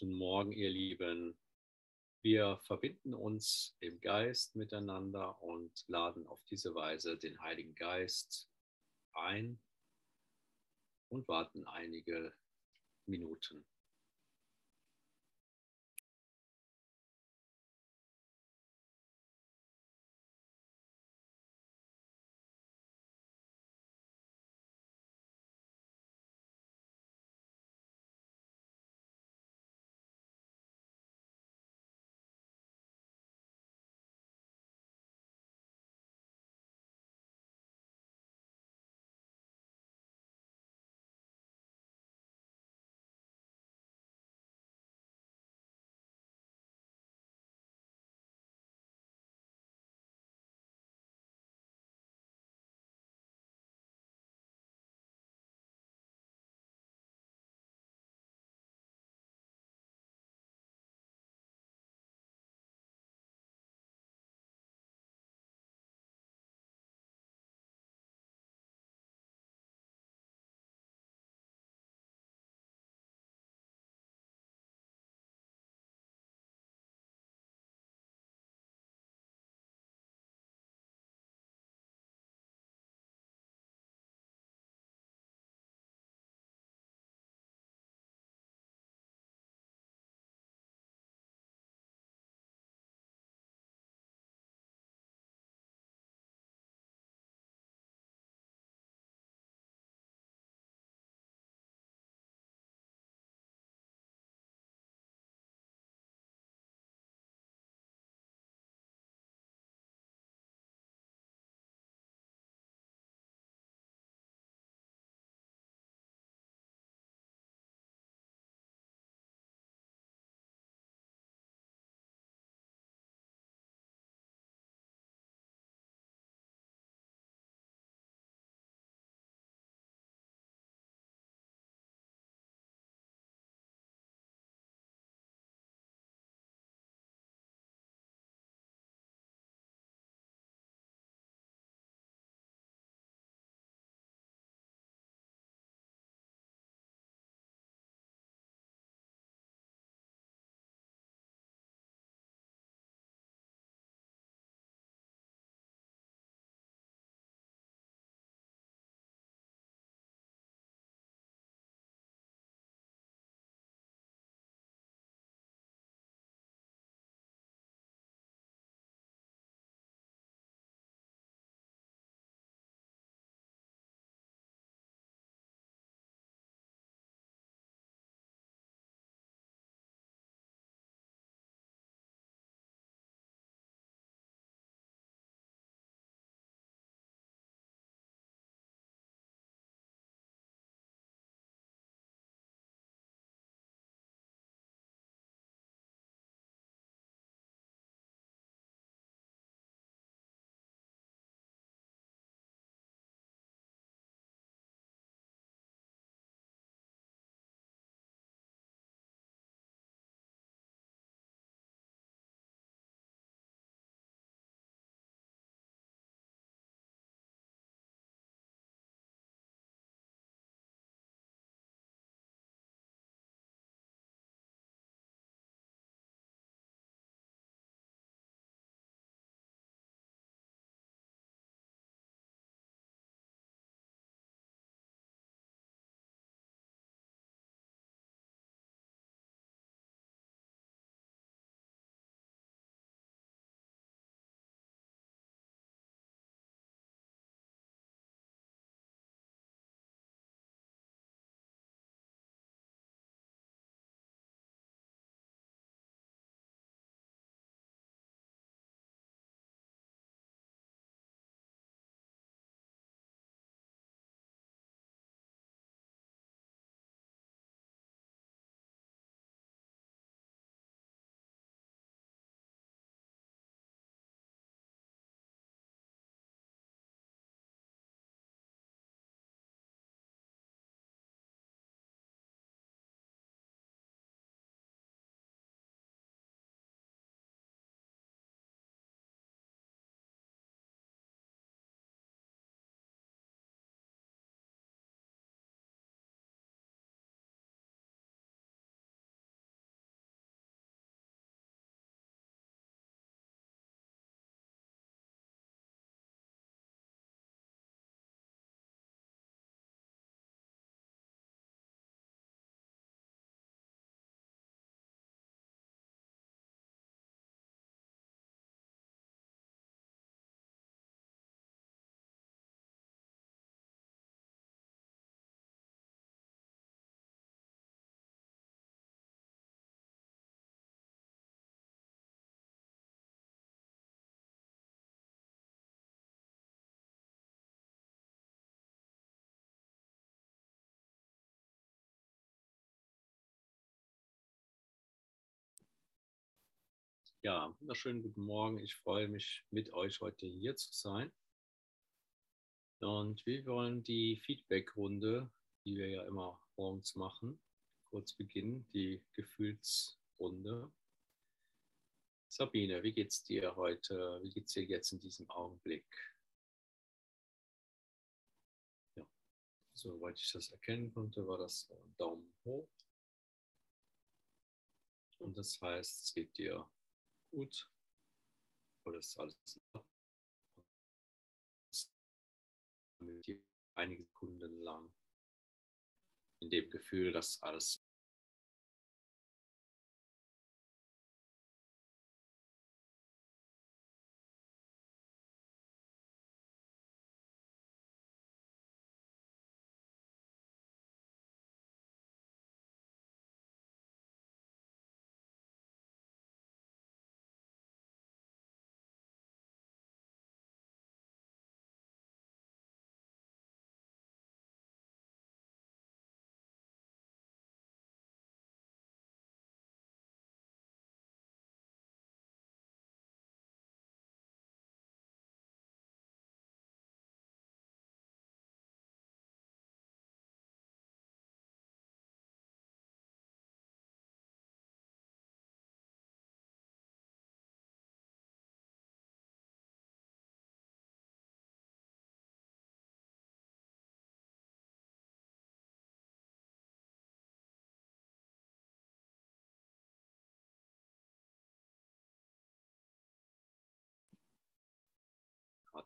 Guten Morgen, ihr Lieben. Wir verbinden uns im Geist miteinander und laden auf diese Weise den Heiligen Geist ein und warten einige Minuten. Ja, wunderschönen guten Morgen. Ich freue mich, mit euch heute hier zu sein. Und wir wollen die Feedback-Runde, die wir ja immer morgens machen, kurz beginnen, die Gefühlsrunde. Sabine, wie geht's dir heute? Wie geht's dir jetzt in diesem Augenblick? Ja, soweit ich das erkennen konnte, war das Daumen hoch. Und das heißt, es geht dir gut. Oder ist alles dir einige Sekunden lang in dem Gefühl, dass alles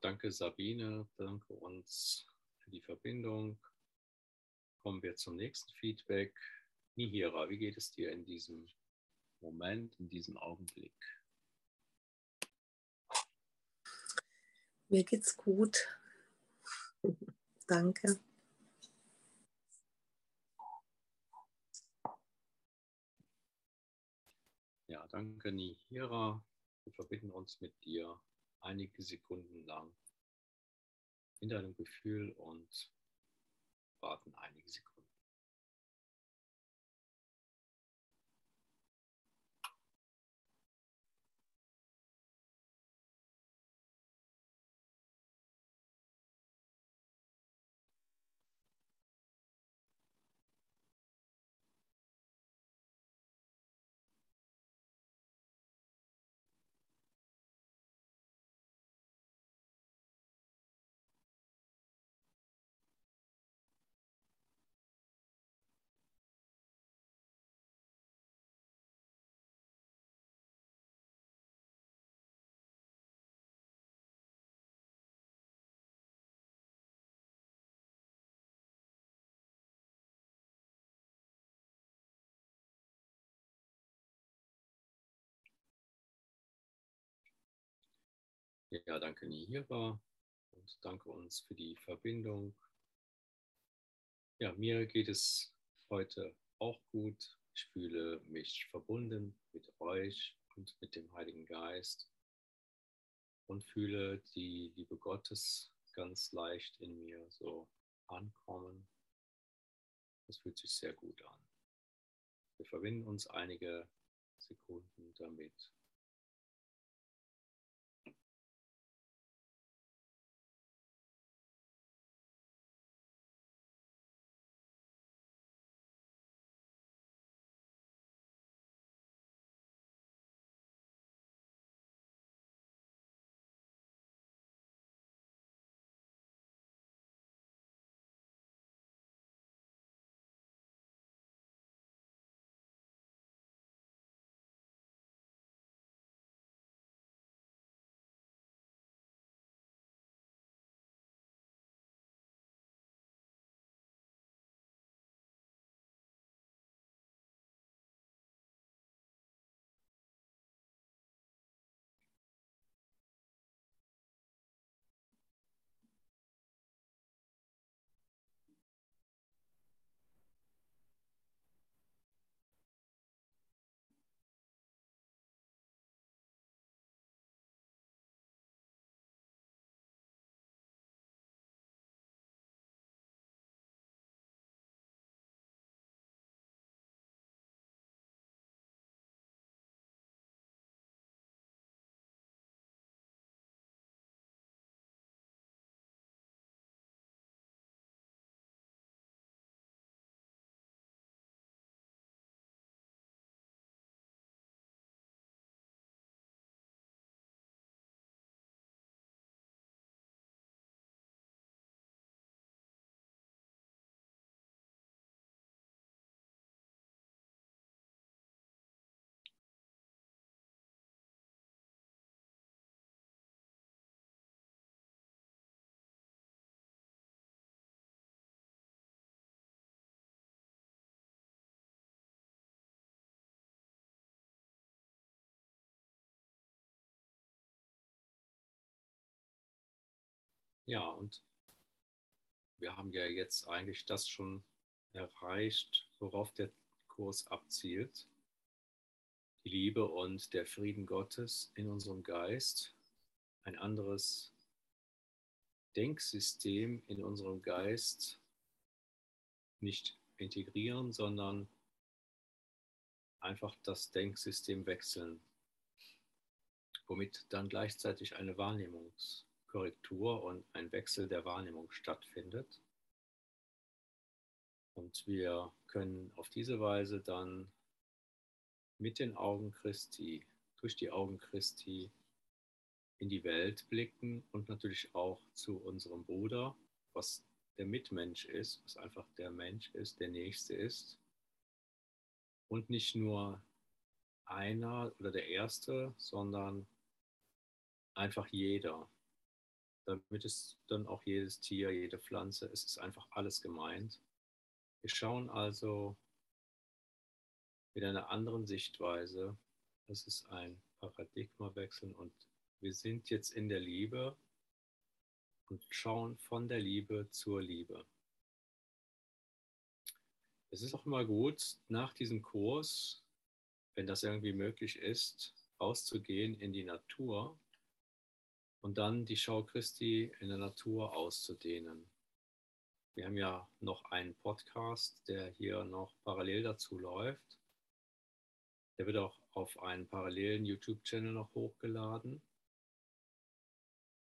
danke Sabine, danke uns für die Verbindung. Kommen wir zum nächsten Feedback. Nihira, wie geht es dir in diesem Moment, in diesem Augenblick? Mir geht's gut. Danke. Ja, danke Nihira. Wir verbinden uns mit dir einige Sekunden lang in deinem Gefühl und warten einige Sekunden. Ja, danke Nihira und danke uns für die Verbindung. Ja, mir geht es heute auch gut. Ich fühle mich verbunden mit euch und mit dem Heiligen Geist und fühle die Liebe Gottes ganz leicht in mir so ankommen. Das fühlt sich sehr gut an. Wir verbinden uns einige Sekunden damit. Ja, und wir haben ja jetzt eigentlich das schon erreicht, worauf der Kurs abzielt. Die Liebe und der Frieden Gottes in unserem Geist, ein anderes Denksystem in unserem Geist nicht integrieren, sondern einfach das Denksystem wechseln, womit dann gleichzeitig eine Wahrnehmungskorrektur und ein Wechsel der Wahrnehmung stattfindet. Und wir können auf diese Weise dann mit den Augen Christi, durch die Augen Christi in die Welt blicken und natürlich auch zu unserem Bruder, was der Mitmensch ist, was einfach der Mensch ist, der Nächste ist. Und nicht nur einer oder der Erste, sondern einfach jeder. Damit ist dann auch jedes Tier, jede Pflanze, es ist einfach alles gemeint. Wir schauen also mit einer anderen Sichtweise. Es ist ein Paradigmawechsel und wir sind jetzt in der Liebe und schauen von der Liebe zur Liebe. Es ist auch immer gut, nach diesem Kurs, wenn das irgendwie möglich ist, rauszugehen in die Natur und dann die Schau Christi in der Natur auszudehnen. Wir haben ja noch einen Podcast, der hier noch parallel dazu läuft. Der wird auch auf einen parallelen YouTube-Channel noch hochgeladen.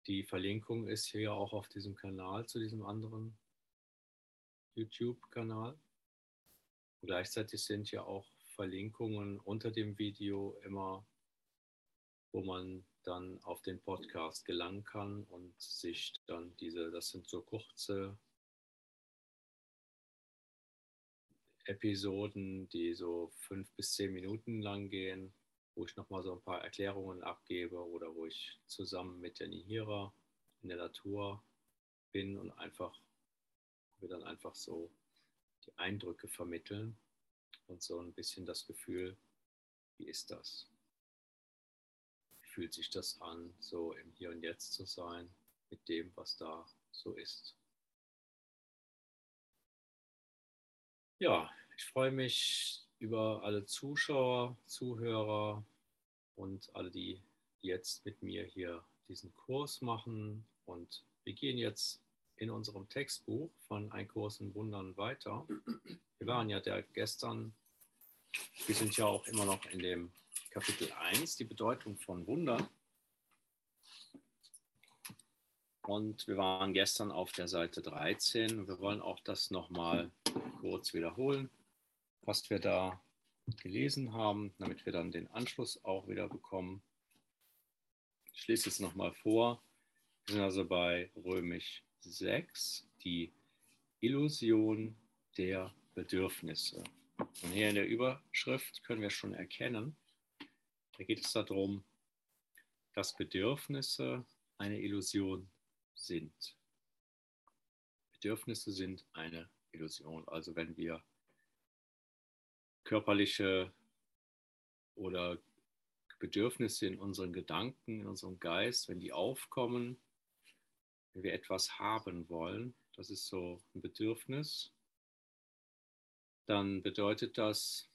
Die Verlinkung ist hier auch auf diesem Kanal zu diesem anderen YouTube-Kanal. Gleichzeitig sind ja auch Verlinkungen unter dem Video immer, wo man dann auf den Podcast gelangen kann und sich dann diese, das sind so kurze Episoden, die so fünf bis zehn Minuten lang gehen, wo ich nochmal so ein paar Erklärungen abgebe oder wo ich zusammen mit der Nihira in der Natur bin und einfach, wir dann einfach so die Eindrücke vermitteln und so ein bisschen das Gefühl, wie ist das? Fühlt sich das an, so im Hier und Jetzt zu sein mit dem, was da so ist? Ja, ich freue mich über alle Zuschauer, Zuhörer und alle, die jetzt mit mir hier diesen Kurs machen. Und wir gehen jetzt in unserem Textbuch von Ein Kurs in Wundern weiter. Wir waren ja der gestern, wir sind ja auch immer noch in dem Kapitel 1, die Bedeutung von Wunder. Und wir waren gestern auf der Seite 13 wir wollen auch das nochmal kurz wiederholen, was wir da gelesen haben, damit wir dann den Anschluss auch wieder bekommen. Ich lese es nochmal vor. Wir sind also bei Römisch 6, die Illusion der Bedürfnisse. Und hier in der Überschrift können wir schon erkennen, da geht es darum, dass Bedürfnisse eine Illusion sind. Bedürfnisse sind eine Illusion. Also wenn wir körperliche oder Bedürfnisse in unseren Gedanken, in unserem Geist, wenn die aufkommen, wenn wir etwas haben wollen, das ist so ein Bedürfnis, dann bedeutet das,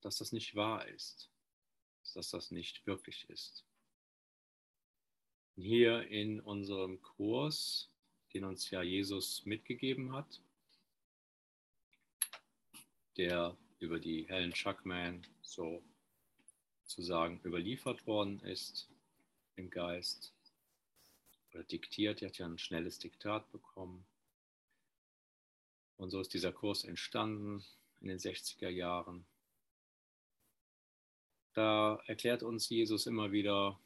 dass das nicht wahr ist, dass das nicht wirklich ist. Hier in unserem Kurs, den uns ja Jesus mitgegeben hat, der über die Helen Schuckman so sozusagen überliefert worden ist im Geist oder diktiert. Er hat ja ein schnelles Diktat bekommen. Und so ist dieser Kurs entstanden in den 60er Jahren. Da erklärt uns Jesus immer wieder,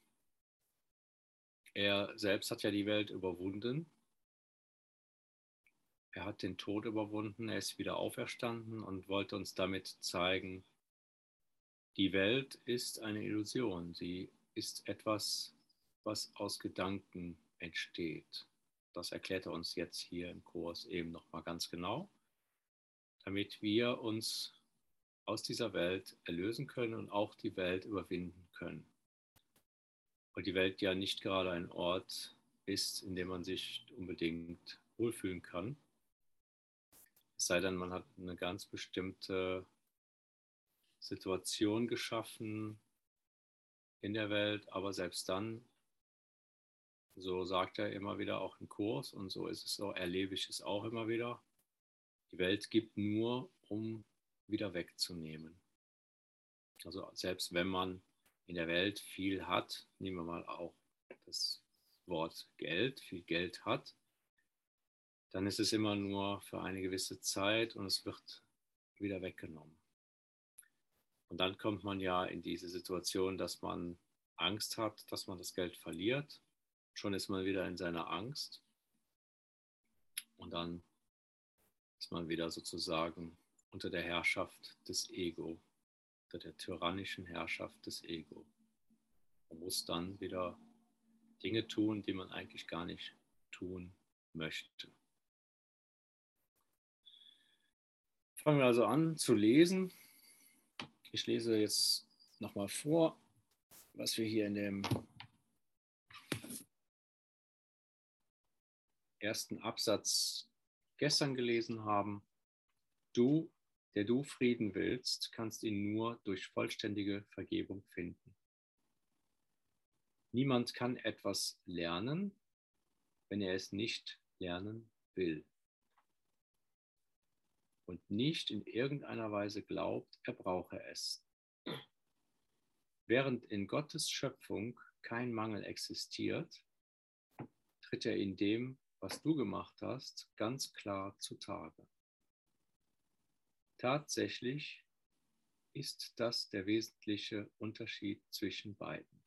er selbst hat ja die Welt überwunden er hat den Tod überwunden, er ist wieder auferstanden und wollte uns damit zeigen, die Welt ist eine Illusion. Sie ist etwas, was aus Gedanken entsteht. Das erklärt er uns jetzt hier im Kurs eben nochmal ganz genau, damit wir uns aus dieser Welt erlösen können und auch die Welt überwinden können. Weil die Welt ja nicht gerade ein Ort ist, in dem man sich unbedingt wohlfühlen kann. Es sei denn, man hat eine ganz bestimmte Situation geschaffen in der Welt, aber selbst dann, so sagt er immer wieder auch im Kurs und so ist es so, erlebe ich es auch immer wieder. Die Welt gibt nur, um wieder wegzunehmen. Also selbst wenn man in der Welt viel hat, nehmen wir mal auch das Wort Geld, viel Geld hat, dann ist es immer nur für eine gewisse Zeit und es wird wieder weggenommen. Und dann kommt man ja in diese Situation, dass man Angst hat, dass man das Geld verliert. Schon ist man wieder in seiner Angst. Und dann ist man wieder sozusagen unter der Herrschaft des Ego, unter der tyrannischen Herrschaft des Ego. Man muss dann wieder Dinge tun, die man eigentlich gar nicht tun möchte. Fangen wir also an zu lesen. Ich lese jetzt nochmal vor, was wir hier in dem ersten Absatz gestern gelesen haben. Du, der du Frieden willst, kannst ihn nur durch vollständige Vergebung finden. Niemand kann etwas lernen, wenn er es nicht lernen will und nicht in irgendeiner Weise glaubt, er brauche es. Während in Gottes Schöpfung kein Mangel existiert, tritt er in dem, was du gemacht hast, ganz klar zutage. Tatsächlich ist das der wesentliche Unterschied zwischen beiden.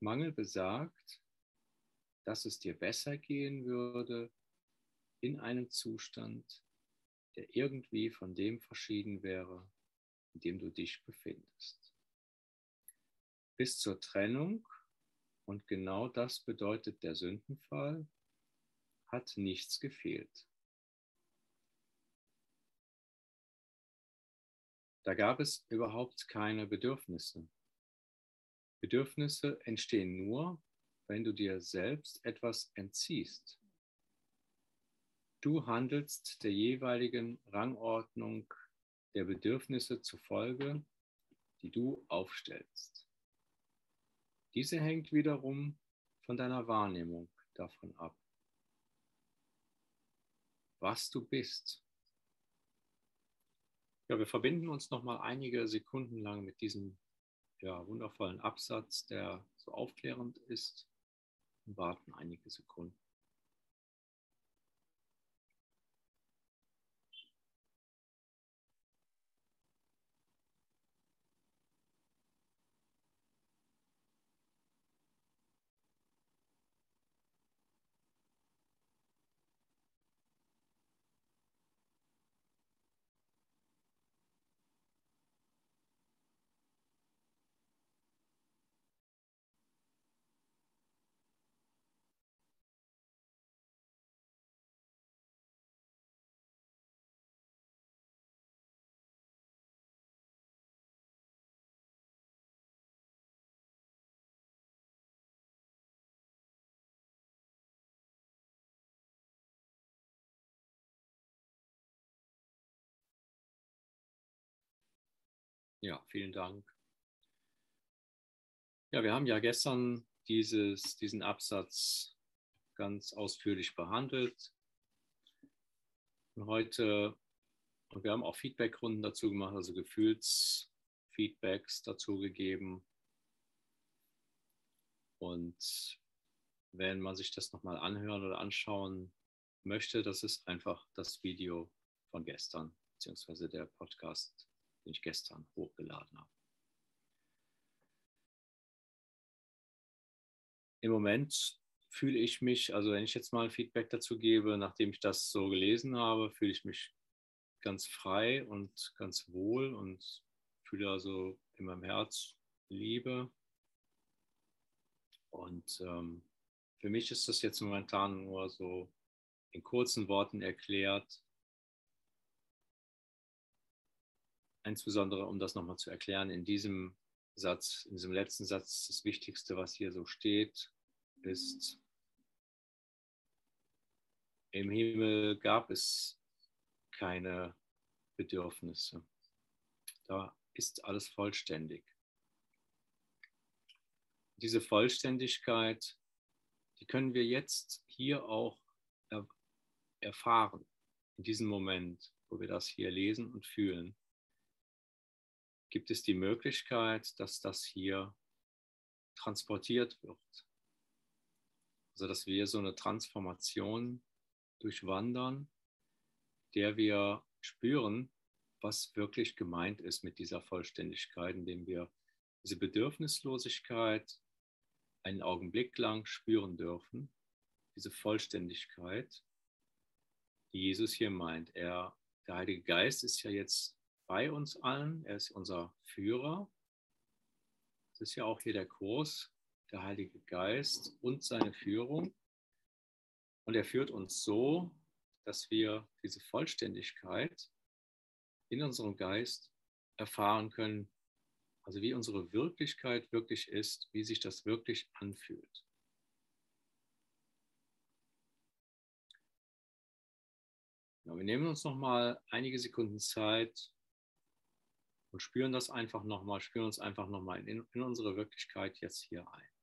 Mangel besagt, dass es dir besser gehen würde in einem Zustand, der irgendwie von dem verschieden wäre, in dem du dich befindest. Bis zur Trennung, und genau das bedeutet der Sündenfall, hat nichts gefehlt. Da gab es überhaupt keine Bedürfnisse. Bedürfnisse entstehen nur, wenn du dir selbst etwas entziehst. Du handelst der jeweiligen Rangordnung der Bedürfnisse zufolge, die du aufstellst. Diese hängt wiederum von deiner Wahrnehmung davon ab, was du bist. Ja, wir verbinden uns noch mal einige Sekunden lang mit diesem ja, wundervollen Absatz, der so aufklärend ist, und warten einige Sekunden. Ja, vielen Dank. Ja, wir haben ja gestern dieses, diesen Absatz ganz ausführlich behandelt. Und heute, und wir haben auch Feedbackrunden dazu gemacht, also Gefühlsfeedbacks dazu gegeben. Und wenn man sich das nochmal anhören oder anschauen möchte, das ist einfach das Video von gestern, beziehungsweise der Podcast den ich gestern hochgeladen habe. Im Moment fühle ich mich, also wenn ich jetzt mal ein Feedback dazu gebe, nachdem ich das so gelesen habe, fühle ich mich ganz frei und ganz wohl und fühle also in meinem Herz Liebe. Und ähm, für mich ist das jetzt momentan nur so in kurzen Worten erklärt, insbesondere um das nochmal zu erklären, in diesem Satz, in diesem letzten Satz, das Wichtigste, was hier so steht, ist, im Himmel gab es keine Bedürfnisse. Da ist alles vollständig. Diese Vollständigkeit, die können wir jetzt hier auch er erfahren, in diesem Moment, wo wir das hier lesen und fühlen. Gibt es die Möglichkeit, dass das hier transportiert wird? Also dass wir so eine Transformation durchwandern, der wir spüren, was wirklich gemeint ist mit dieser Vollständigkeit, indem wir diese Bedürfnislosigkeit einen Augenblick lang spüren dürfen, diese Vollständigkeit, die Jesus hier meint. Er, der Heilige Geist ist ja jetzt bei uns allen, er ist unser Führer. Das ist ja auch hier der Kurs, der Heilige Geist und seine Führung. Und er führt uns so, dass wir diese Vollständigkeit in unserem Geist erfahren können, also wie unsere Wirklichkeit wirklich ist, wie sich das wirklich anfühlt. Ja, wir nehmen uns noch mal einige Sekunden Zeit und spüren das einfach noch mal, spüren uns einfach noch mal in, in unsere Wirklichkeit jetzt hier ein.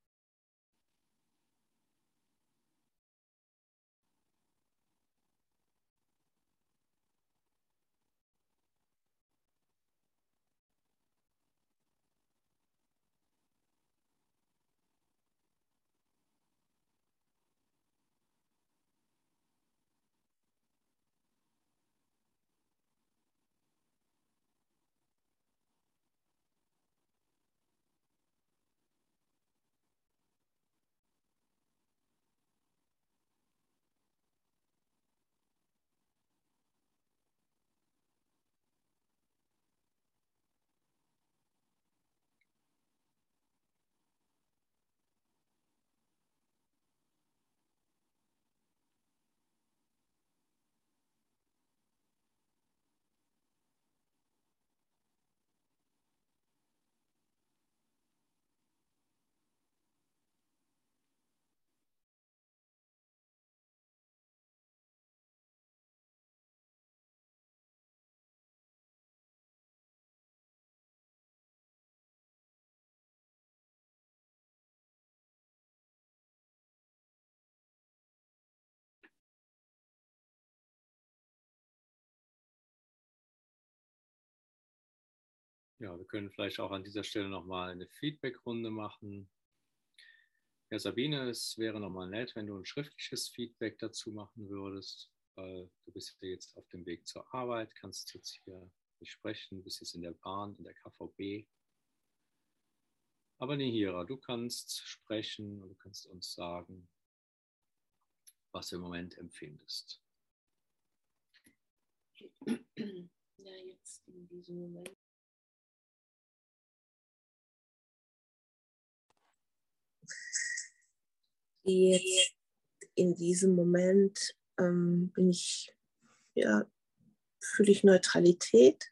Ja, wir können vielleicht auch an dieser Stelle nochmal eine Feedback-Runde machen. Ja, Sabine, es wäre nochmal nett, wenn du ein schriftliches Feedback dazu machen würdest, weil du bist ja jetzt auf dem Weg zur Arbeit, kannst jetzt hier nicht sprechen, bist jetzt in der Bahn, in der KVB. Aber Nihira, du kannst sprechen und du kannst uns sagen, was du im Moment empfindest. Ja, jetzt in diesem Moment jetzt in diesem Moment ähm, bin ich, ja, fühle ich Neutralität.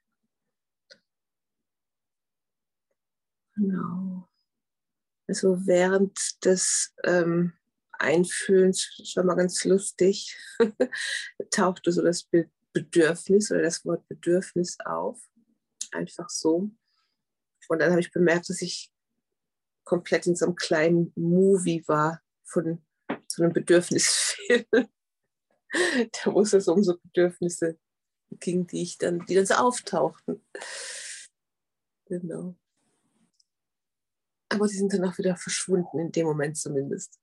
Genau. Also während des ähm, Einfühlens, schon mal ganz lustig, tauchte so das Bedürfnis oder das Wort Bedürfnis auf. Einfach so. Und dann habe ich bemerkt, dass ich komplett in so einem kleinen Movie war, von so einem Bedürfnisfilm, da wo es um so Bedürfnisse ging, die ich dann, die dann so auftauchten. Genau. Aber sie sind dann auch wieder verschwunden, in dem Moment zumindest.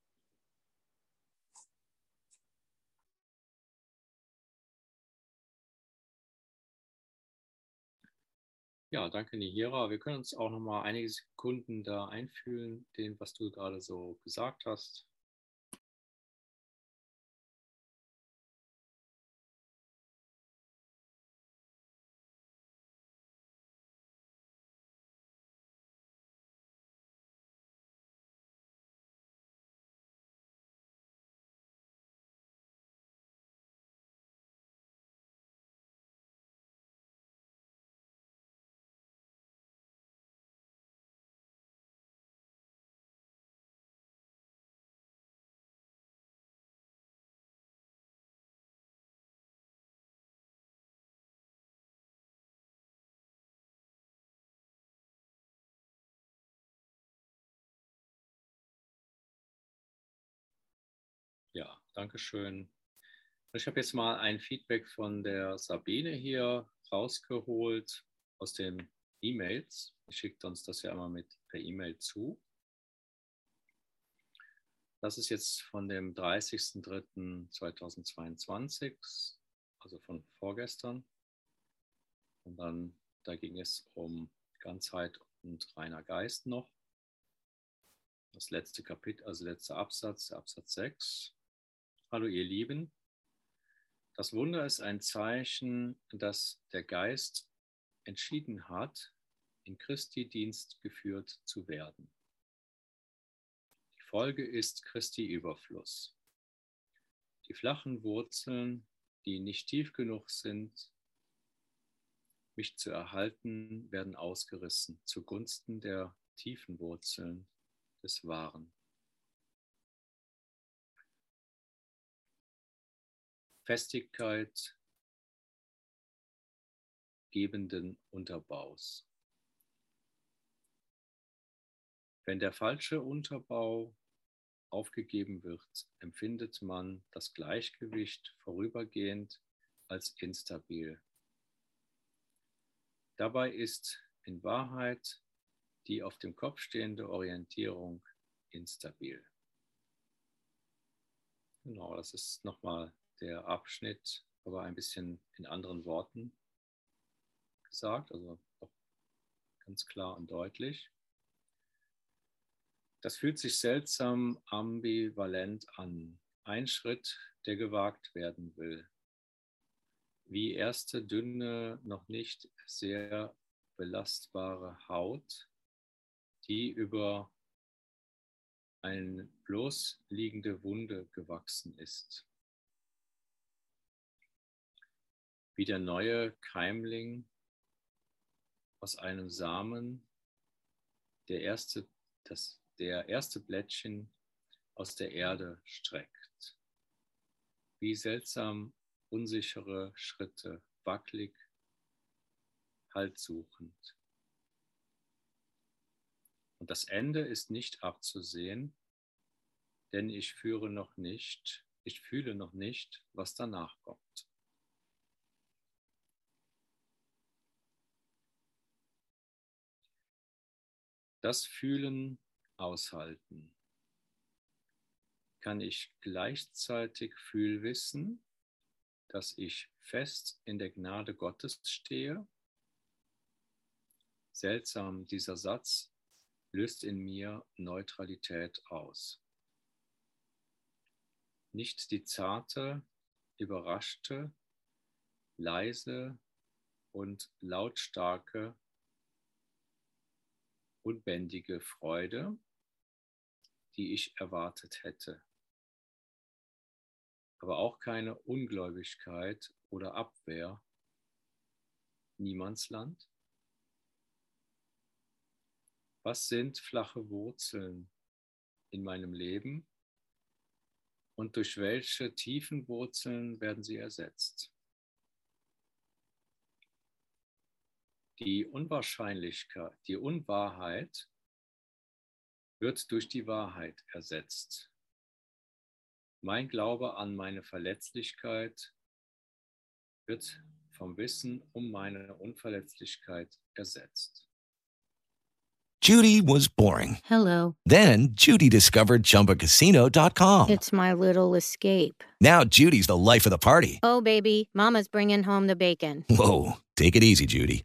Ja, danke Nihira. Wir können uns auch noch mal einige Sekunden da einfühlen, den, was du gerade so gesagt hast. Ja, danke schön. Ich habe jetzt mal ein Feedback von der Sabine hier rausgeholt aus den E-Mails. Sie schickt uns das ja immer mit per E-Mail zu. Das ist jetzt von dem 30.03.2022, also von vorgestern. Und dann, da ging es um Ganzheit und reiner Geist noch. Das letzte Kapitel, also letzter Absatz, Absatz 6. Hallo ihr Lieben. Das Wunder ist ein Zeichen, dass der Geist entschieden hat, in Christi Dienst geführt zu werden. Die Folge ist Christi Überfluss. Die flachen Wurzeln, die nicht tief genug sind, mich zu erhalten, werden ausgerissen zugunsten der tiefen Wurzeln des Wahren. Festigkeit gebenden Unterbaus. Wenn der falsche Unterbau aufgegeben wird, empfindet man das Gleichgewicht vorübergehend als instabil. Dabei ist in Wahrheit die auf dem Kopf stehende Orientierung instabil. Genau, das ist nochmal der Abschnitt, aber ein bisschen in anderen Worten gesagt, also auch ganz klar und deutlich. Das fühlt sich seltsam ambivalent an. Ein Schritt, der gewagt werden will. Wie erste dünne, noch nicht sehr belastbare Haut, die über eine bloß liegende Wunde gewachsen ist. Wie der neue Keimling aus einem Samen, der erste, das der erste Blättchen aus der Erde streckt. Wie seltsam unsichere Schritte, wackelig, haltsuchend. Und das Ende ist nicht abzusehen, denn ich führe noch nicht, ich fühle noch nicht, was danach kommt. Das Fühlen aushalten? Kann ich gleichzeitig Fühlwissen, dass ich fest in der Gnade Gottes stehe? Seltsam, dieser Satz löst in mir Neutralität aus. Nicht die zarte, überraschte, leise und lautstarke, unbändige Freude, die ich erwartet hätte. Aber auch keine Ungläubigkeit oder Abwehr. Niemandsland. Was sind flache Wurzeln in meinem Leben und durch welche tiefen Wurzeln werden sie ersetzt? Die Unwahrscheinlichkeit, die Unwahrheit wird durch die Wahrheit ersetzt. Mein Glaube an meine Verletzlichkeit wird vom Wissen um meine Unverletzlichkeit ersetzt. Judy was boring. Hello. Then Judy discovered ChumbaCasino.com. It's my little escape. Now Judy's the life of the party. Oh, baby, Mama's bringing home the bacon. Whoa, take it easy, Judy.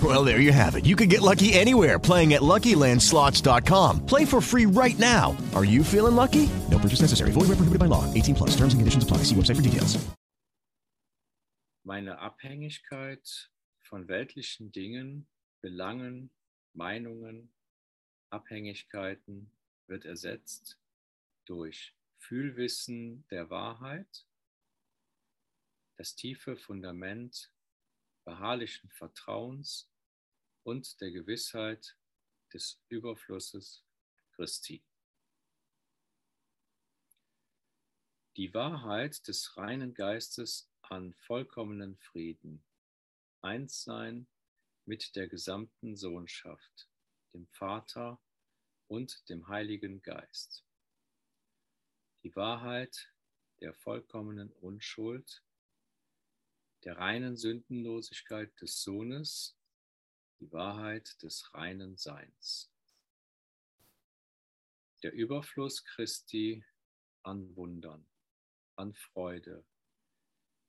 Well, there you have it. You can get lucky anywhere playing at LuckyLandSlots.com. Play for free right now. Are you feeling lucky? No purchase necessary. Void where prohibited by law. 18 plus. Terms and conditions apply. See website for details. Meine Abhängigkeit von weltlichen Dingen, Belangen, Meinungen, Abhängigkeiten wird ersetzt durch Fühlwissen der Wahrheit, das tiefe Fundament beharrlichen Vertrauens und der Gewissheit des Überflusses Christi. Die Wahrheit des reinen Geistes an vollkommenen Frieden, Einssein mit der gesamten Sohnschaft, dem Vater und dem Heiligen Geist. Die Wahrheit der vollkommenen Unschuld, der reinen Sündenlosigkeit des Sohnes, die Wahrheit des reinen Seins. Der Überfluss Christi an Wundern, an Freude,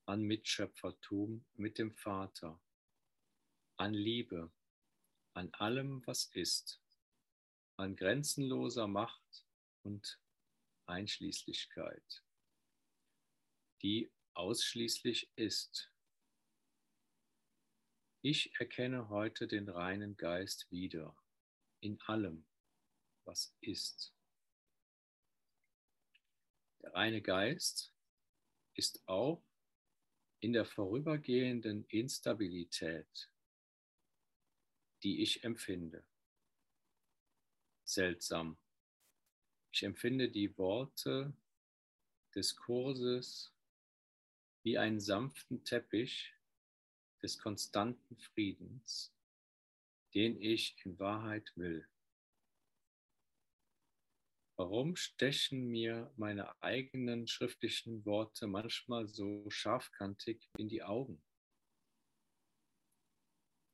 an Mitschöpfertum mit dem Vater, an Liebe, an allem, was ist, an grenzenloser Macht und Einschließlichkeit, die ausschließlich ist. Ich erkenne heute den reinen Geist wieder in allem, was ist. Der reine Geist ist auch in der vorübergehenden Instabilität, die ich empfinde. Seltsam. Ich empfinde die Worte des Kurses wie einen sanften Teppich des konstanten Friedens, den ich in Wahrheit will. Warum stechen mir meine eigenen schriftlichen Worte manchmal so scharfkantig in die Augen?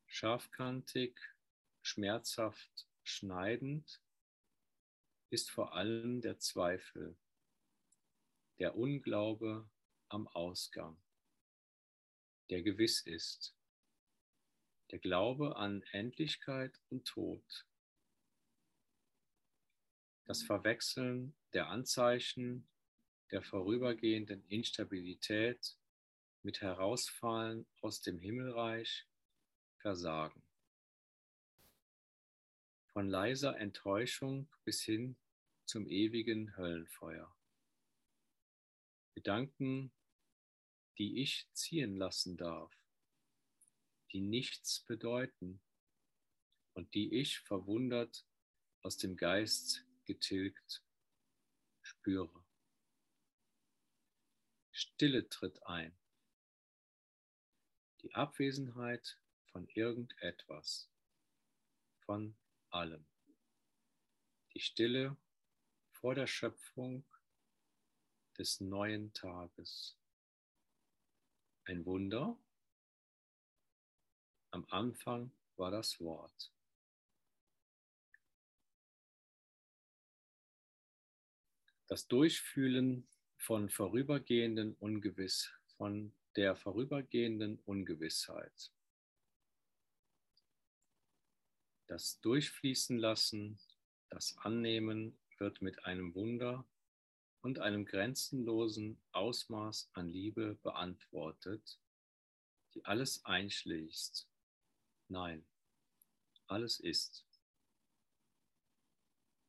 Scharfkantig, schmerzhaft, schneidend ist vor allem der Zweifel, der Unglaube am Ausgang, der gewiss ist, der Glaube an Endlichkeit und Tod, das Verwechseln der Anzeichen der vorübergehenden Instabilität mit Herausfallen aus dem Himmelreich, Versagen. Von leiser Enttäuschung bis hin zum ewigen Höllenfeuer. Gedanken, die ich ziehen lassen darf, die nichts bedeuten und die ich verwundert aus dem Geist getilgt spüre. Stille tritt ein. Die Abwesenheit von irgendetwas, von allem. Die Stille vor der Schöpfung des neuen Tages. Ein Wunder. Am Anfang war das Wort. das Durchfühlen von vorübergehenden Ungewiss, von der vorübergehenden Ungewissheit. Das Durchfließen lassen, das Annehmen wird mit einem Wunder und einem grenzenlosen Ausmaß an Liebe beantwortet, die alles einschließt. Nein, alles ist.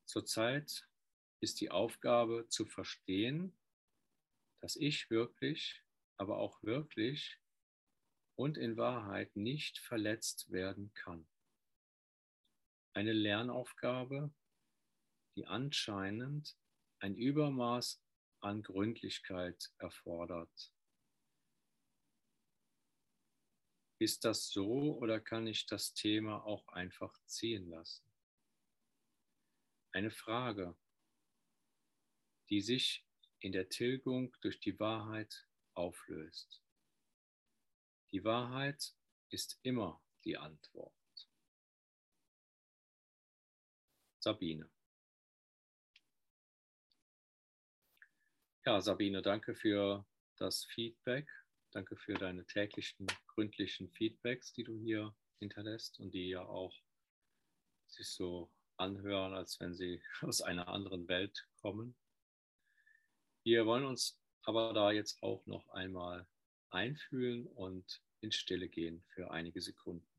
Zurzeit ist die Aufgabe zu verstehen, dass ich wirklich, aber auch wirklich und in Wahrheit nicht verletzt werden kann. Eine Lernaufgabe, die anscheinend ein Übermaß an Gründlichkeit erfordert. Ist das so oder kann ich das Thema auch einfach ziehen lassen? Eine Frage, die sich in der Tilgung durch die Wahrheit auflöst. Die Wahrheit ist immer die Antwort. Sabine. Ja, Sabine, danke für das Feedback. Danke für deine täglichen gründlichen Feedbacks, die du hier hinterlässt und die ja auch sich so anhören, als wenn sie aus einer anderen Welt kommen. Wir wollen uns aber da jetzt auch noch einmal einfühlen und in Stille gehen für einige Sekunden.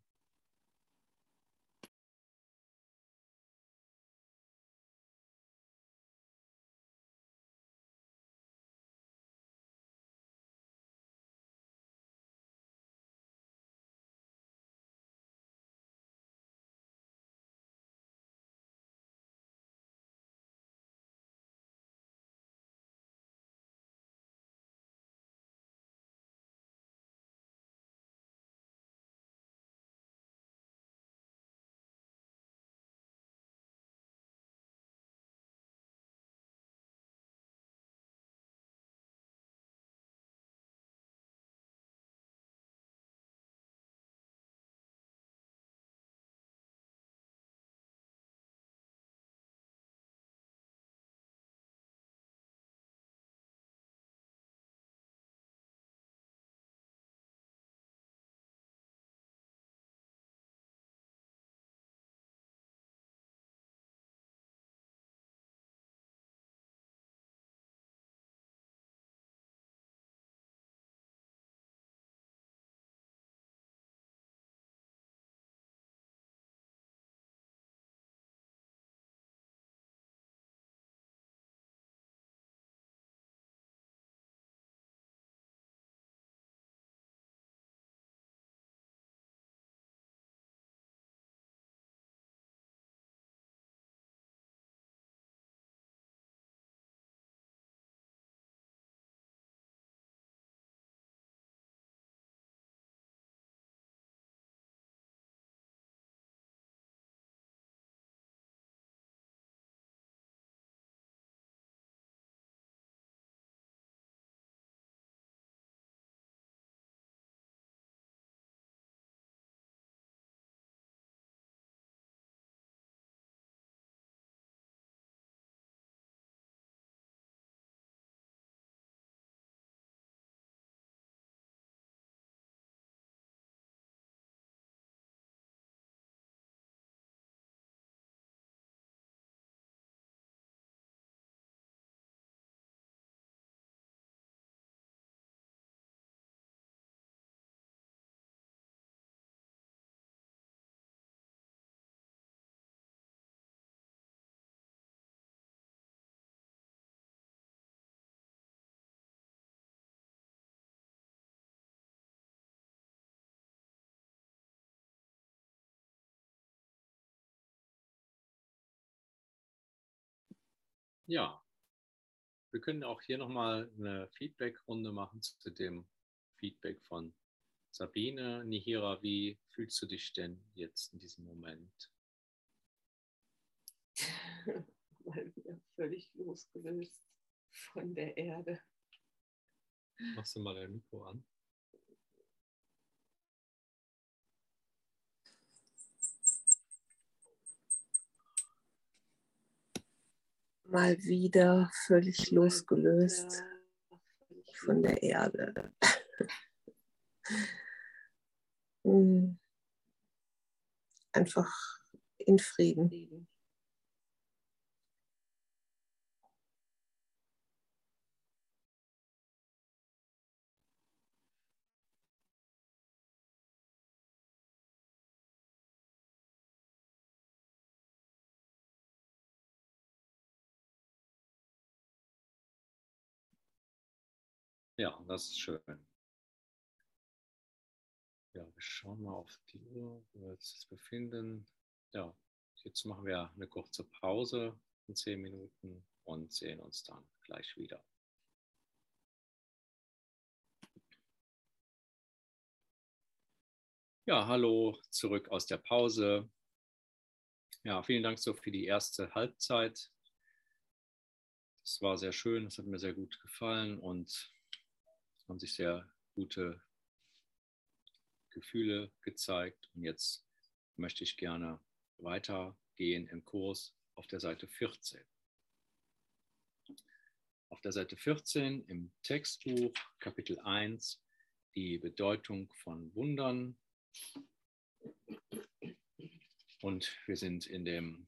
Ja, wir können auch hier nochmal eine Feedback-Runde machen zu dem Feedback von Sabine. Nihira, wie fühlst du dich denn jetzt in diesem Moment? Mal wieder völlig losgelöst von der Erde. Machst du mal dein Mikro an? Mal wieder völlig losgelöst von der Erde. Einfach in Frieden. Ja, das ist schön. Ja, wir schauen mal auf die Uhr, wo wir uns befinden. Ja, jetzt machen wir eine kurze Pause in zehn Minuten und sehen uns dann gleich wieder. Ja, hallo, zurück aus der Pause. Ja, vielen Dank so für die erste Halbzeit. Das war sehr schön, das hat mir sehr gut gefallen und haben sich sehr gute Gefühle gezeigt. Und jetzt möchte ich gerne weitergehen im Kurs auf der Seite 14. Auf der Seite 14 im Textbuch Kapitel 1 die Bedeutung von Wundern. Und wir sind in dem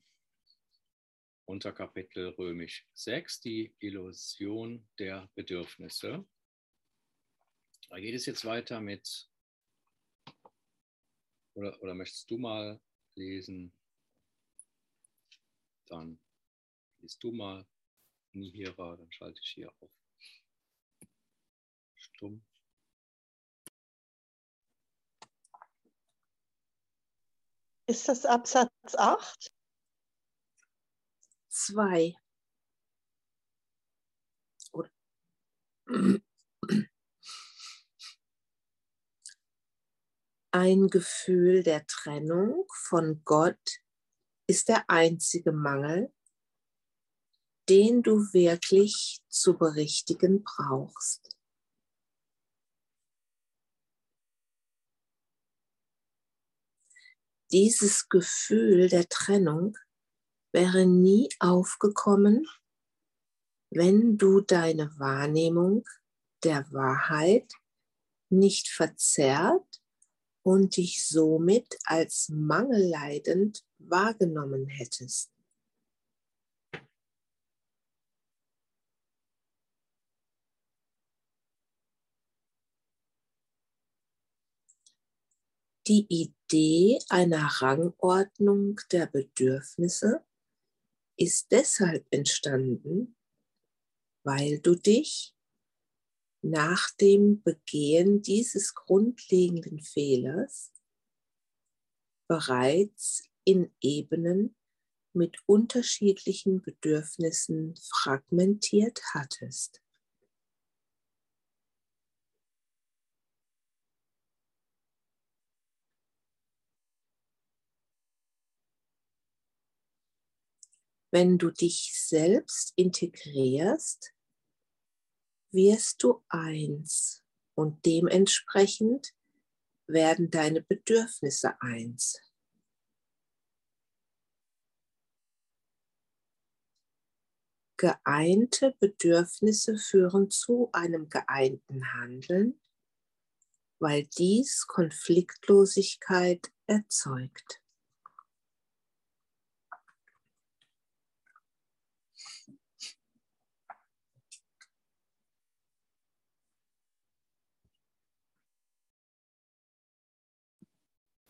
Unterkapitel Römisch 6, die Illusion der Bedürfnisse. Da geht es jetzt weiter mit Oder, oder möchtest du mal lesen? Dann liest du mal Nihira, dann schalte ich hier auf. Stumm. Ist das Absatz 8? 2. Ein Gefühl der Trennung von Gott ist der einzige Mangel, den du wirklich zu berichtigen brauchst. Dieses Gefühl der Trennung wäre nie aufgekommen, wenn du deine Wahrnehmung der Wahrheit nicht verzerrt und dich somit als mangelleidend wahrgenommen hättest. Die Idee einer Rangordnung der Bedürfnisse ist deshalb entstanden, weil du dich nach dem Begehen dieses grundlegenden Fehlers bereits in Ebenen mit unterschiedlichen Bedürfnissen fragmentiert hattest. Wenn du dich selbst integrierst, wirst du eins und dementsprechend werden deine Bedürfnisse eins. Geeinte Bedürfnisse führen zu einem geeinten Handeln, weil dies Konfliktlosigkeit erzeugt.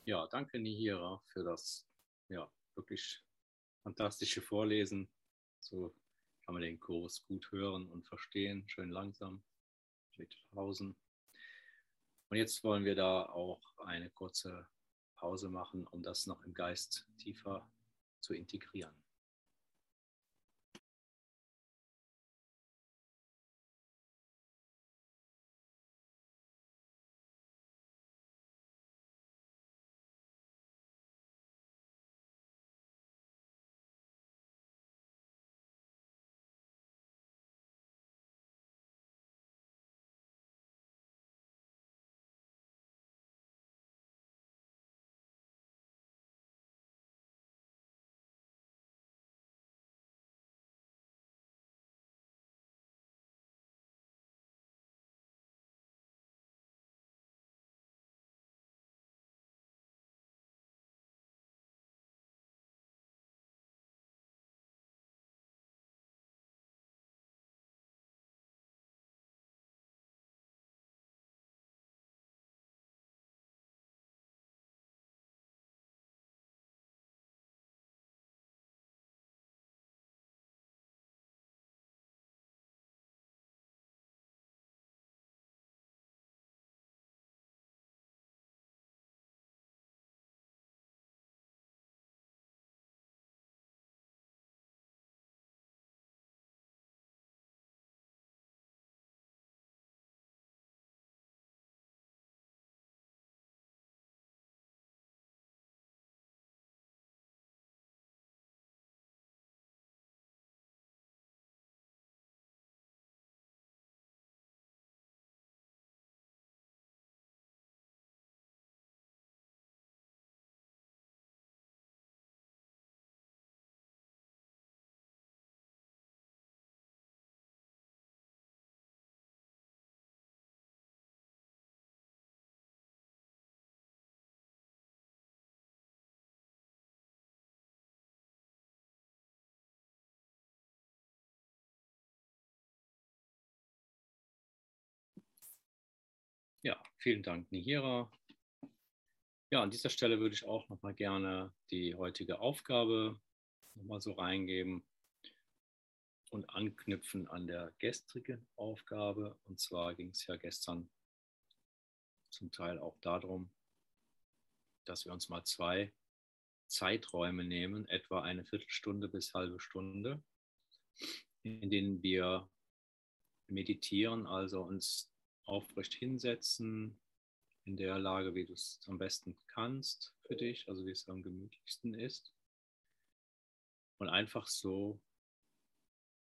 Ja, danke Nihira für das ja, wirklich fantastische Vorlesen. So kann man den Kurs gut hören und verstehen, schön langsam mit Pausen. Und jetzt wollen wir da auch eine kurze Pause machen, um das noch im Geist tiefer zu integrieren. Ja, vielen Dank, Nihira. Ja, an dieser Stelle würde ich auch noch mal gerne die heutige Aufgabe noch mal so reingeben und anknüpfen an der gestrigen Aufgabe. Und zwar ging es ja gestern zum Teil auch darum, dass wir uns mal zwei Zeiträume nehmen, etwa eine Viertelstunde bis halbe Stunde, in denen wir meditieren, also uns aufrecht hinsetzen, in der Lage, wie du es am besten kannst für dich, also wie es am gemütlichsten ist. Und einfach so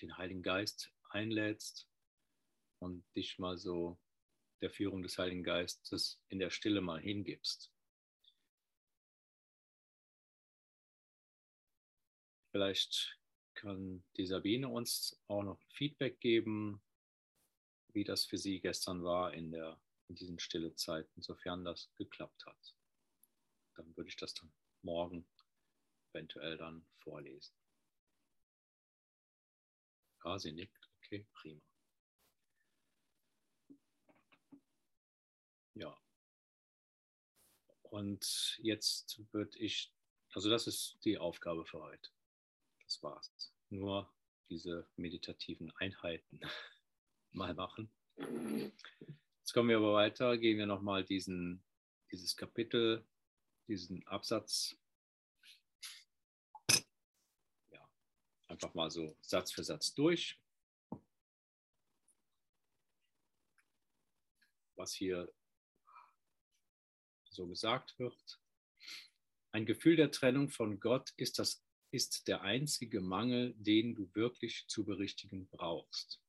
den Heiligen Geist einlädst und dich mal so der Führung des Heiligen Geistes in der Stille mal hingibst. Vielleicht kann die Sabine uns auch noch Feedback geben, wie das für sie gestern war in, der, in diesen stille Zeiten, sofern das geklappt hat. Dann würde ich das dann morgen eventuell dann vorlesen. Ah, sie nickt. Okay, prima. Ja. Und jetzt würde ich, also das ist die Aufgabe für heute. Das war's. Nur diese meditativen Einheiten mal machen. Jetzt kommen wir aber weiter, gehen wir nochmal diesen, dieses Kapitel, diesen Absatz ja, einfach mal so Satz für Satz durch. Was hier so gesagt wird. Ein Gefühl der Trennung von Gott ist, das, ist der einzige Mangel, den du wirklich zu berichtigen brauchst.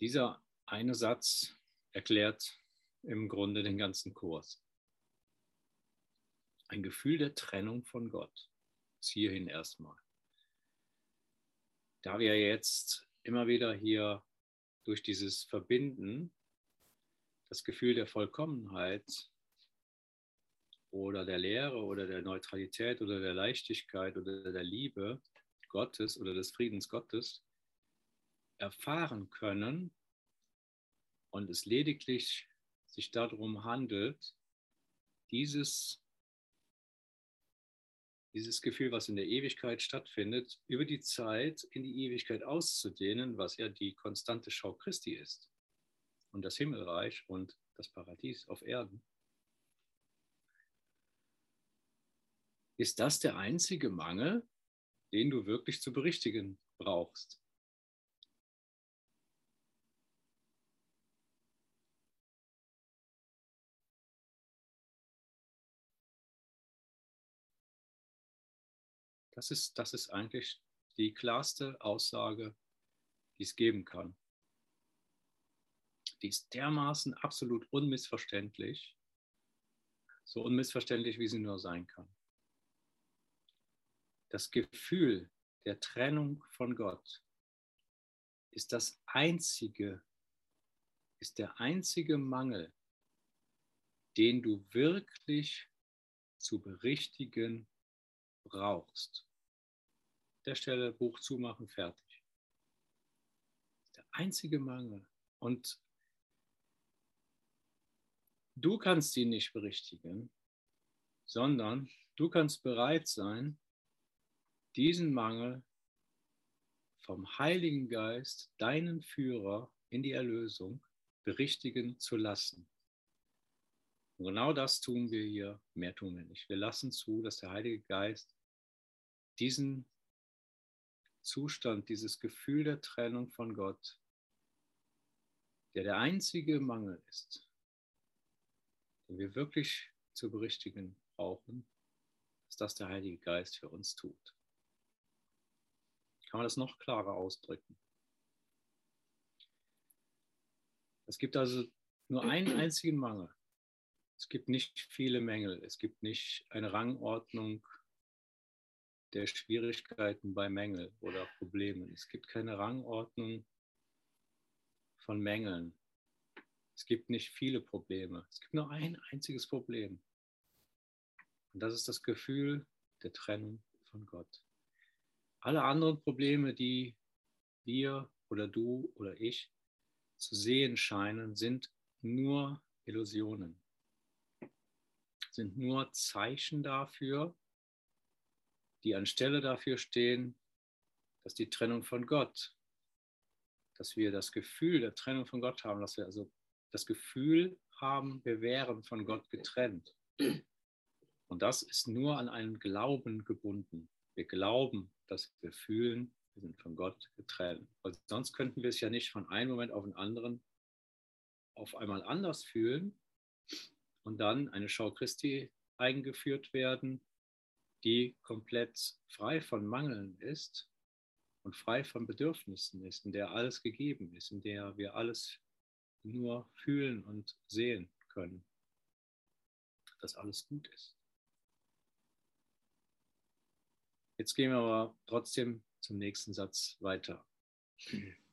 Dieser eine Satz erklärt im Grunde den ganzen Kurs. Ein Gefühl der Trennung von Gott. Bis hierhin erstmal. Da wir jetzt immer wieder hier durch dieses Verbinden das Gefühl der Vollkommenheit oder der Lehre oder der Neutralität oder der Leichtigkeit oder der Liebe Gottes oder des Friedens Gottes erfahren können und es lediglich sich darum handelt, dieses, dieses Gefühl, was in der Ewigkeit stattfindet, über die Zeit in die Ewigkeit auszudehnen, was ja die konstante Schau Christi ist und das Himmelreich und das Paradies auf Erden. Ist das der einzige Mangel, den du wirklich zu berichtigen brauchst? Das ist, das ist eigentlich die klarste Aussage, die es geben kann die ist dermaßen absolut unmissverständlich, so unmissverständlich, wie sie nur sein kann. Das Gefühl der Trennung von Gott ist das einzige, ist der einzige Mangel, den du wirklich zu berichtigen brauchst. Der Stelle Buch zumachen, fertig. Der einzige Mangel. Und Du kannst sie nicht berichtigen, sondern du kannst bereit sein, diesen Mangel vom Heiligen Geist, deinen Führer in die Erlösung, berichtigen zu lassen. Und genau das tun wir hier, mehr tun wir nicht. Wir lassen zu, dass der Heilige Geist diesen Zustand, dieses Gefühl der Trennung von Gott, der der einzige Mangel ist, den wir wirklich zu berichtigen brauchen, dass das der Heilige Geist für uns tut. Kann man das noch klarer ausdrücken? Es gibt also nur einen einzigen Mangel. Es gibt nicht viele Mängel. Es gibt nicht eine Rangordnung der Schwierigkeiten bei Mängel oder Problemen. Es gibt keine Rangordnung von Mängeln. Es gibt nicht viele Probleme. Es gibt nur ein einziges Problem. Und das ist das Gefühl der Trennung von Gott. Alle anderen Probleme, die wir oder du oder ich zu sehen scheinen, sind nur Illusionen, sind nur Zeichen dafür, die anstelle dafür stehen, dass die Trennung von Gott, dass wir das Gefühl der Trennung von Gott haben, dass wir also das Gefühl haben, wir wären von Gott getrennt. Und das ist nur an einen Glauben gebunden. Wir glauben, dass wir fühlen, wir sind von Gott getrennt. Weil sonst könnten wir es ja nicht von einem Moment auf den anderen auf einmal anders fühlen und dann eine Schau Christi eingeführt werden, die komplett frei von Mangeln ist und frei von Bedürfnissen ist, in der alles gegeben ist, in der wir alles nur fühlen und sehen können, dass alles gut ist. Jetzt gehen wir aber trotzdem zum nächsten Satz weiter.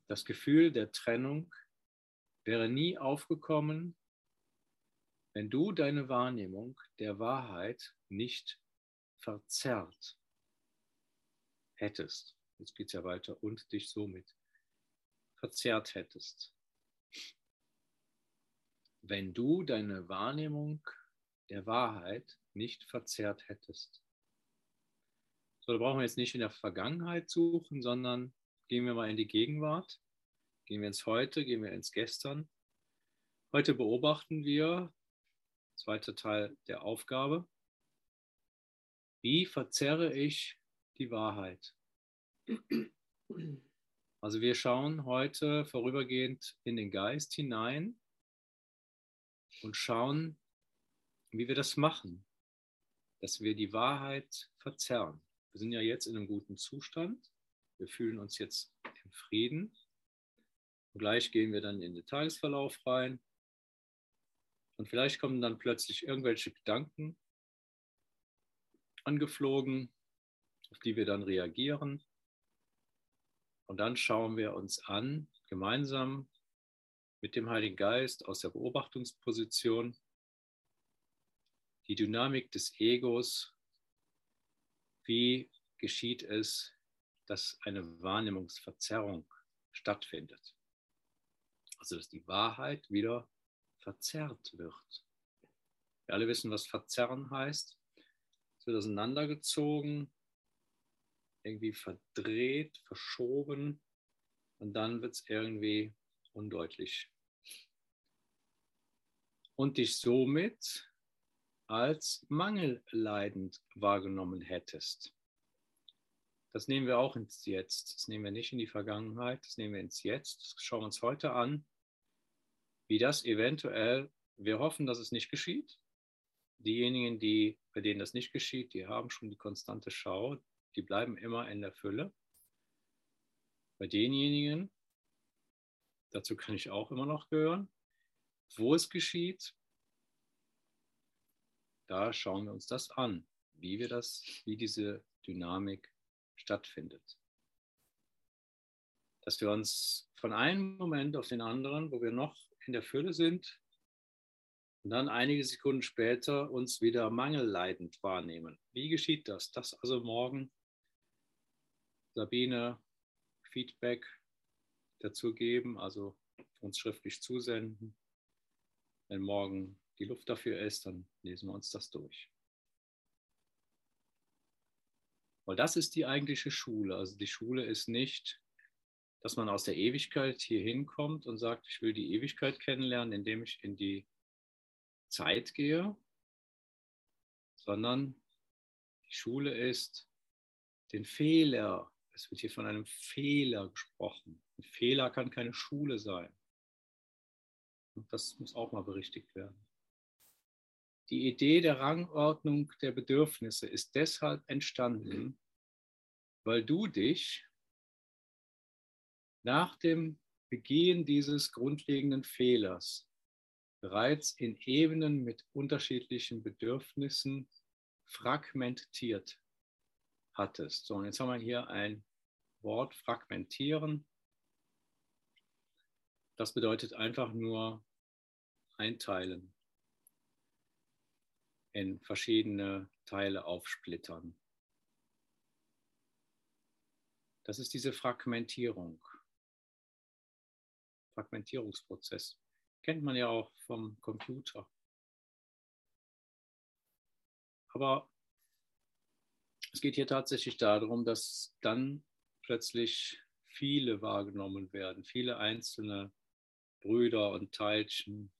Das Gefühl der Trennung wäre nie aufgekommen, wenn du deine Wahrnehmung der Wahrheit nicht verzerrt hättest. Jetzt geht es ja weiter und dich somit verzerrt hättest. Wenn du deine Wahrnehmung der Wahrheit nicht verzerrt hättest. So, da brauchen wir jetzt nicht in der Vergangenheit suchen, sondern gehen wir mal in die Gegenwart. Gehen wir ins Heute, gehen wir ins Gestern. Heute beobachten wir, zweiter Teil der Aufgabe, wie verzerre ich die Wahrheit? Also wir schauen heute vorübergehend in den Geist hinein und schauen, wie wir das machen, dass wir die Wahrheit verzerren. Wir sind ja jetzt in einem guten Zustand. Wir fühlen uns jetzt im Frieden. Und gleich gehen wir dann in den Tagesverlauf rein. Und vielleicht kommen dann plötzlich irgendwelche Gedanken angeflogen, auf die wir dann reagieren. Und dann schauen wir uns an, gemeinsam mit dem Heiligen Geist aus der Beobachtungsposition, die Dynamik des Egos, wie geschieht es, dass eine Wahrnehmungsverzerrung stattfindet. Also dass die Wahrheit wieder verzerrt wird. Wir alle wissen, was verzerren heißt. Wird auseinandergezogen, irgendwie verdreht, verschoben und dann wird es irgendwie undeutlich. Und dich somit als mangelleidend wahrgenommen hättest. Das nehmen wir auch ins Jetzt. Das nehmen wir nicht in die Vergangenheit, das nehmen wir ins Jetzt. Das schauen wir uns heute an, wie das eventuell, wir hoffen, dass es nicht geschieht. Diejenigen, die, bei denen das nicht geschieht, die haben schon die konstante Schau, die bleiben immer in der Fülle. Bei denjenigen, dazu kann ich auch immer noch gehören, wo es geschieht, da schauen wir uns das an, wie wir das, wie diese Dynamik stattfindet. Dass wir uns von einem Moment auf den anderen, wo wir noch in der Fülle sind, und dann einige Sekunden später uns wieder mangelleidend wahrnehmen. Wie geschieht das? Das also morgen Sabine Feedback dazu geben, also uns schriftlich zusenden. Wenn morgen die Luft dafür ist, dann lesen wir uns das durch. Weil das ist die eigentliche Schule. Also die Schule ist nicht, dass man aus der Ewigkeit hier hinkommt und sagt, ich will die Ewigkeit kennenlernen, indem ich in die Zeit gehe, sondern die Schule ist, den Fehler, es wird hier von einem Fehler gesprochen. Ein Fehler kann keine Schule sein. Und das muss auch mal berichtigt werden. Die Idee der Rangordnung der Bedürfnisse ist deshalb entstanden, weil du dich nach dem Begehen dieses grundlegenden Fehlers bereits in Ebenen mit unterschiedlichen Bedürfnissen fragmentiert hattest. So, und jetzt haben wir hier ein Wort fragmentieren. Das bedeutet einfach nur einteilen, in verschiedene Teile aufsplittern. Das ist diese Fragmentierung. Fragmentierungsprozess. Kennt man ja auch vom Computer. Aber es geht hier tatsächlich darum, dass dann plötzlich viele wahrgenommen werden, viele einzelne Brüder und Teilchen.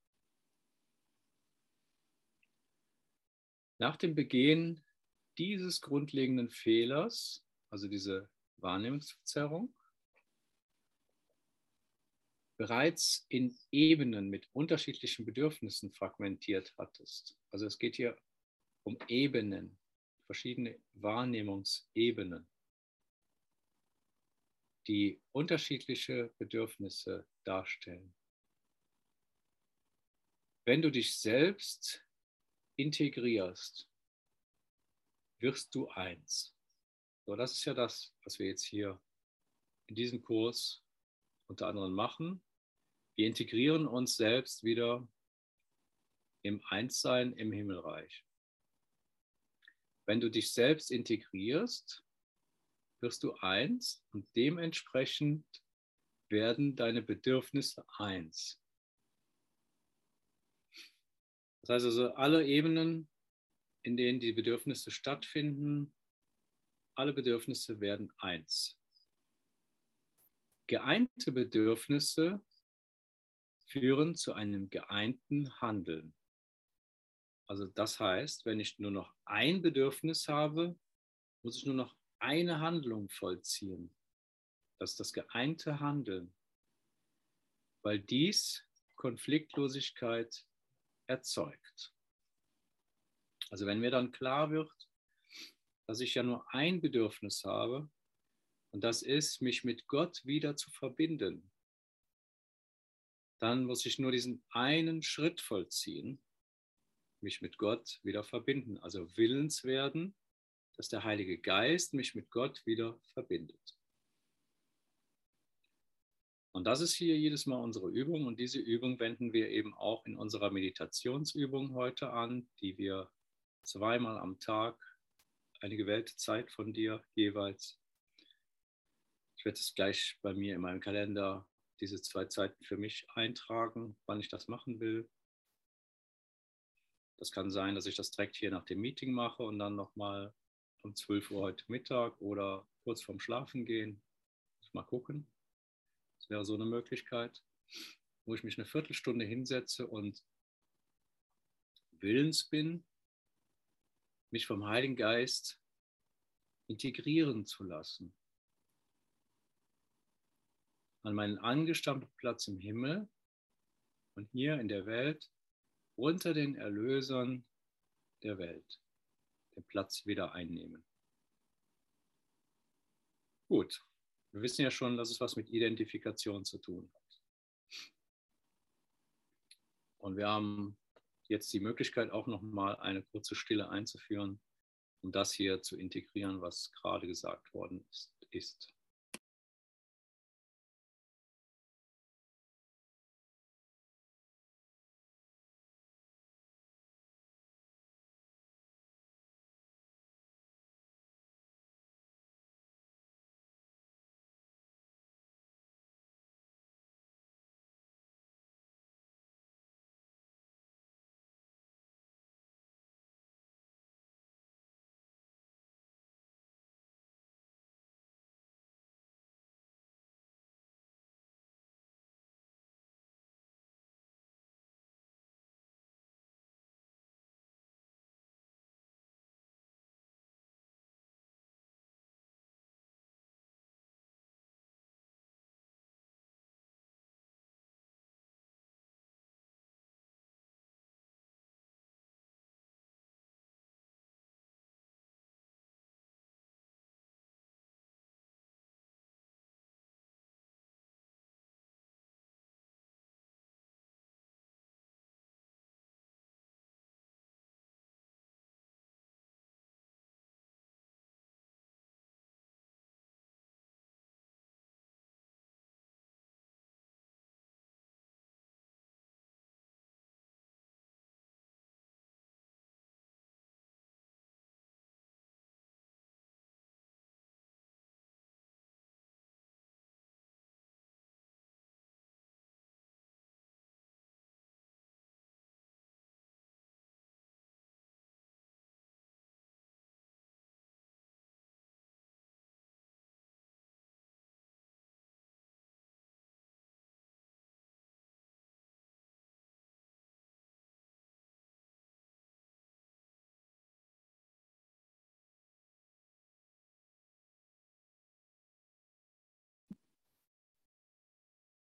Nach dem Begehen dieses grundlegenden Fehlers, also diese Wahrnehmungsverzerrung, bereits in Ebenen mit unterschiedlichen Bedürfnissen fragmentiert hattest. Also es geht hier um Ebenen, verschiedene Wahrnehmungsebenen, die unterschiedliche Bedürfnisse darstellen. Wenn du dich selbst integrierst, wirst du eins. So, das ist ja das, was wir jetzt hier in diesem Kurs unter anderem machen. Wir integrieren uns selbst wieder im Einssein im Himmelreich. Wenn du dich selbst integrierst, wirst du eins und dementsprechend werden deine Bedürfnisse eins. Das heißt also, alle Ebenen, in denen die Bedürfnisse stattfinden, alle Bedürfnisse werden eins. Geeinte Bedürfnisse führen zu einem geeinten Handeln. Also das heißt, wenn ich nur noch ein Bedürfnis habe, muss ich nur noch eine Handlung vollziehen. Das ist das geeinte Handeln, weil dies Konfliktlosigkeit erzeugt. Also wenn mir dann klar wird, dass ich ja nur ein Bedürfnis habe, und das ist, mich mit Gott wieder zu verbinden, dann muss ich nur diesen einen Schritt vollziehen, mich mit Gott wieder verbinden, also willens werden, dass der Heilige Geist mich mit Gott wieder verbindet. Und das ist hier jedes Mal unsere Übung und diese Übung wenden wir eben auch in unserer Meditationsübung heute an, die wir zweimal am Tag, eine gewählte Zeit von dir jeweils. Werde es gleich bei mir in meinem Kalender diese zwei Zeiten für mich eintragen, wann ich das machen will. Das kann sein, dass ich das direkt hier nach dem Meeting mache und dann nochmal um 12 Uhr heute Mittag oder kurz vorm Schlafen gehen. Mal gucken. Das wäre so eine Möglichkeit, wo ich mich eine Viertelstunde hinsetze und willens bin, mich vom Heiligen Geist integrieren zu lassen. An meinen angestammten Platz im Himmel und hier in der Welt unter den Erlösern der Welt den Platz wieder einnehmen. Gut, wir wissen ja schon, dass es was mit Identifikation zu tun hat. Und wir haben jetzt die Möglichkeit, auch nochmal eine kurze Stille einzuführen, um das hier zu integrieren, was gerade gesagt worden ist.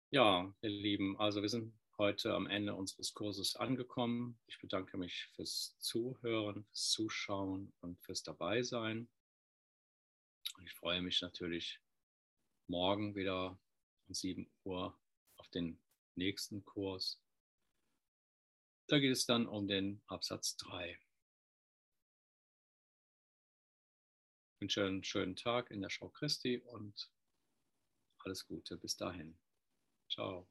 Ja, ihr Lieben, also wir sind heute am Ende unseres Kurses angekommen. Ich bedanke mich fürs Zuhören, fürs Zuschauen und fürs Dabeisein. Ich freue mich natürlich morgen wieder um 7 Uhr auf den nächsten Kurs. Da geht es dann um den Absatz 3. Ich wünsche einen schönen Tag in der Schau Christi und alles Gute bis dahin. Ciao.